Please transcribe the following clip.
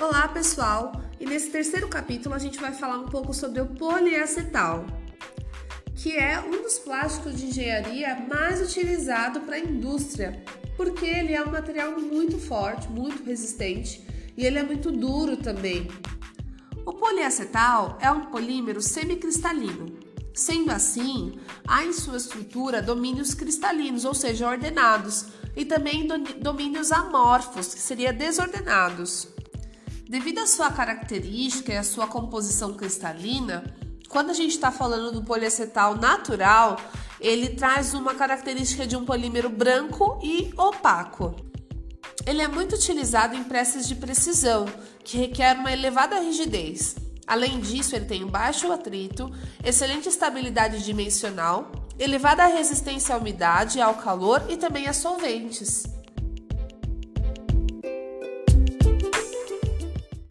Olá, pessoal! E nesse terceiro capítulo a gente vai falar um pouco sobre o poliacetal, que é um dos plásticos de engenharia mais utilizado para a indústria, porque ele é um material muito forte, muito resistente e ele é muito duro também. O poliacetal é um polímero semicristalino. Sendo assim, há em sua estrutura domínios cristalinos, ou seja, ordenados, e também domínios amorfos, que seriam desordenados. Devido à sua característica e à sua composição cristalina, quando a gente está falando do poliacetal natural, ele traz uma característica de um polímero branco e opaco. Ele é muito utilizado em peças de precisão, que requer uma elevada rigidez. Além disso, ele tem baixo atrito, excelente estabilidade dimensional, elevada resistência à umidade, ao calor e também a solventes.